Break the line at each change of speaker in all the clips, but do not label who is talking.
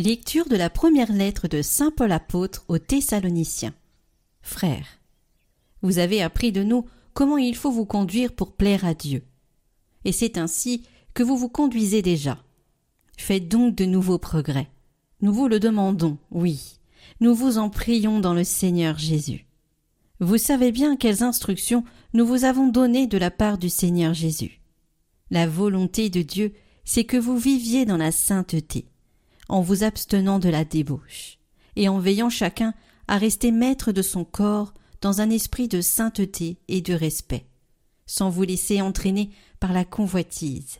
Lecture de la première lettre de Saint Paul apôtre aux Thessaloniciens. Frères, vous avez appris de nous comment il faut vous conduire pour plaire à Dieu. Et c'est ainsi que vous vous conduisez déjà. Faites donc de nouveaux progrès. Nous vous le demandons, oui. Nous vous en prions dans le Seigneur Jésus. Vous savez bien quelles instructions nous vous avons données de la part du Seigneur Jésus. La volonté de Dieu, c'est que vous viviez dans la sainteté en vous abstenant de la débauche, et en veillant chacun à rester maître de son corps dans un esprit de sainteté et de respect, sans vous laisser entraîner par la convoitise,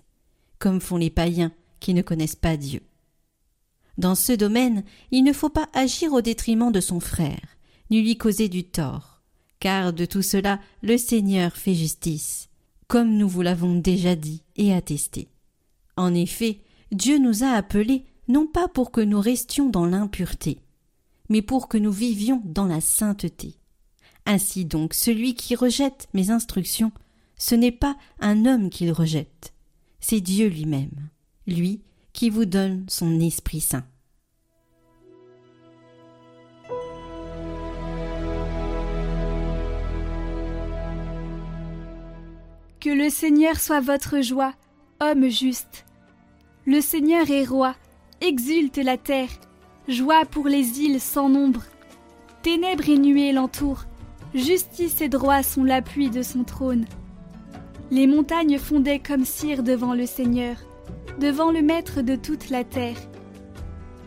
comme font les païens qui ne connaissent pas Dieu. Dans ce domaine, il ne faut pas agir au détriment de son frère, ni lui causer du tort, car de tout cela le Seigneur fait justice, comme nous vous l'avons déjà dit et attesté. En effet, Dieu nous a appelés non pas pour que nous restions dans l'impureté, mais pour que nous vivions dans la sainteté. Ainsi donc, celui qui rejette mes instructions, ce n'est pas un homme qu'il rejette, c'est Dieu lui-même, lui qui vous donne son Esprit Saint.
Que le Seigneur soit votre joie, homme juste. Le Seigneur est roi, exulte la terre, joie pour les îles sans nombre. Ténèbres et nuées l'entourent, justice et droit sont l'appui de son trône. Les montagnes fondaient comme cire devant le Seigneur, devant le Maître de toute la terre.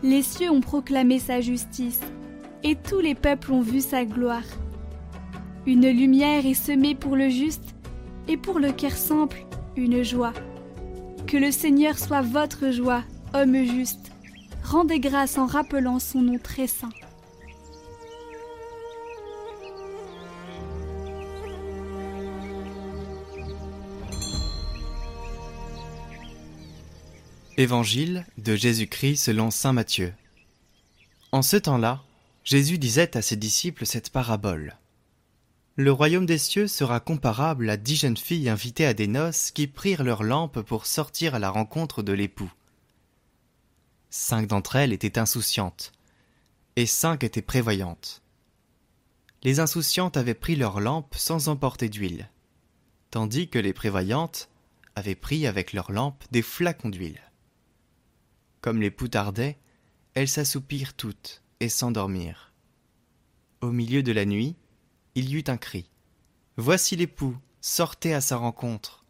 Les cieux ont proclamé sa justice, et tous les peuples ont vu sa gloire. Une lumière est semée pour le juste, et pour le cœur simple, une joie. Que le Seigneur soit votre joie, homme juste, rendez grâce en rappelant son nom très saint.
Évangile de Jésus-Christ selon Saint Matthieu. En ce temps-là, Jésus disait à ses disciples cette parabole. Le royaume des cieux sera comparable à dix jeunes filles invitées à des noces qui prirent leurs lampes pour sortir à la rencontre de l'époux. Cinq d'entre elles étaient insouciantes, et cinq étaient prévoyantes. Les insouciantes avaient pris leurs lampes sans emporter d'huile, tandis que les prévoyantes avaient pris avec leurs lampes des flacons d'huile. Comme les tardait, elles s'assoupirent toutes et s'endormirent. Au milieu de la nuit, il y eut un cri. Voici l'époux, sortez à sa rencontre.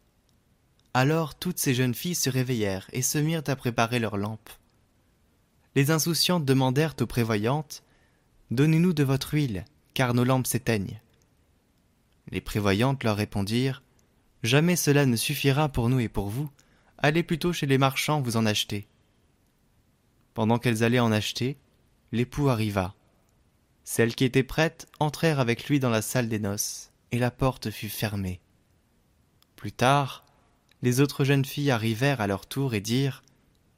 Alors toutes ces jeunes filles se réveillèrent et se mirent à préparer leurs lampes les insouciantes demandèrent aux prévoyantes Donnez-nous de votre huile, car nos lampes s'éteignent. Les prévoyantes leur répondirent Jamais cela ne suffira pour nous et pour vous. Allez plutôt chez les marchands vous en acheter. Pendant qu'elles allaient en acheter, l'époux arriva. Celles qui étaient prêtes entrèrent avec lui dans la salle des noces, et la porte fut fermée. Plus tard, les autres jeunes filles arrivèrent à leur tour et dirent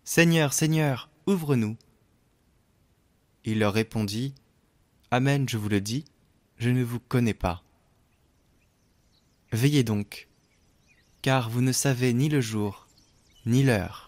Seigneur, Seigneur, ouvre-nous. Il leur répondit Amen, je vous le dis, je ne vous connais pas. Veillez donc, car vous ne savez ni le jour, ni l'heure.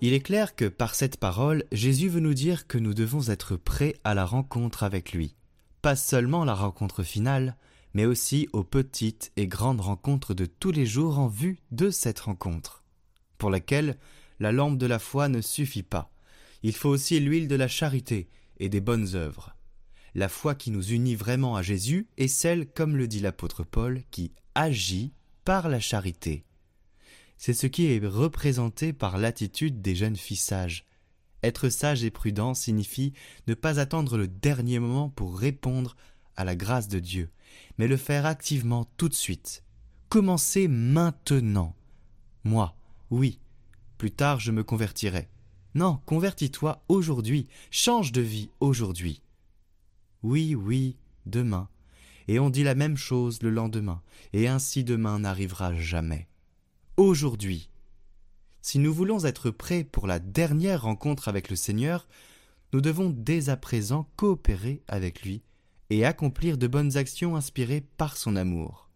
Il est clair que par cette parole, Jésus veut nous dire que nous devons être prêts à la rencontre avec lui pas seulement la rencontre finale, mais aussi aux petites et grandes rencontres de tous les jours en vue de cette rencontre, pour laquelle la lampe de la foi ne suffit pas. Il faut aussi l'huile de la charité et des bonnes œuvres. La foi qui nous unit vraiment à Jésus est celle, comme le dit l'apôtre Paul, qui agit par la charité. C'est ce qui est représenté par l'attitude des jeunes filles sages, être sage et prudent signifie ne pas attendre le dernier moment pour répondre à la grâce de Dieu, mais le faire activement tout de suite. Commencez maintenant. Moi, oui, plus tard je me convertirai. Non, convertis-toi aujourd'hui, change de vie aujourd'hui. Oui, oui, demain. Et on dit la même chose le lendemain, et ainsi demain n'arrivera jamais. Aujourd'hui. Si nous voulons être prêts pour la dernière rencontre avec le Seigneur, nous devons dès à présent coopérer avec lui et accomplir de bonnes actions inspirées par son amour.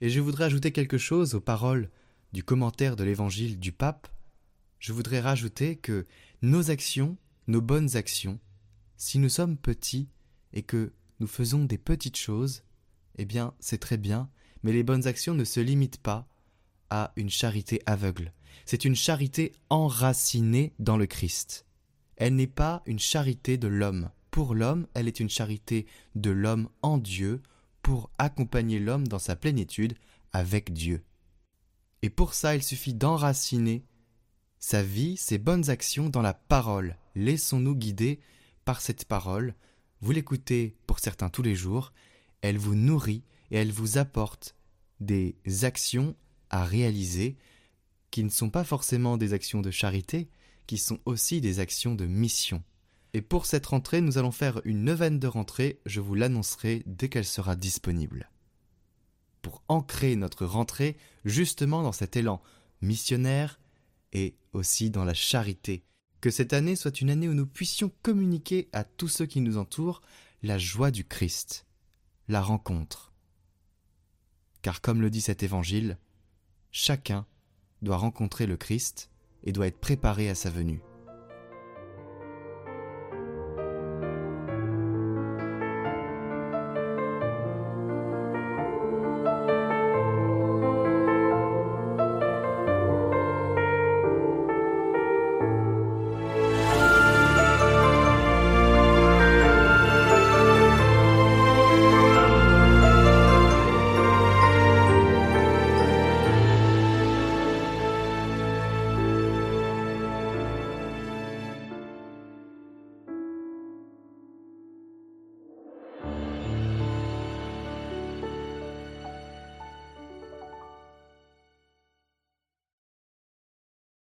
Et je voudrais ajouter quelque chose aux paroles du commentaire de l'évangile du pape. Je voudrais rajouter que nos actions, nos bonnes actions, si nous sommes petits et que nous faisons des petites choses, eh bien c'est très bien, mais les bonnes actions ne se limitent pas une charité aveugle. C'est une charité enracinée dans le Christ. Elle n'est pas une charité de l'homme. Pour l'homme, elle est une charité de l'homme en Dieu pour accompagner l'homme dans sa plénitude avec Dieu. Et pour ça, il suffit d'enraciner sa vie, ses bonnes actions dans la parole. Laissons-nous guider par cette parole. Vous l'écoutez pour certains tous les jours. Elle vous nourrit et elle vous apporte des actions à réaliser qui ne sont pas forcément des actions de charité, qui sont aussi des actions de mission. Et pour cette rentrée, nous allons faire une neuvaine de rentrée, je vous l'annoncerai dès qu'elle sera disponible. Pour ancrer notre rentrée justement dans cet élan missionnaire et aussi dans la charité. Que cette année soit une année où nous puissions communiquer à tous ceux qui nous entourent la joie du Christ, la rencontre. Car comme le dit cet évangile, chacun doit rencontrer le Christ et doit être préparé à sa venue.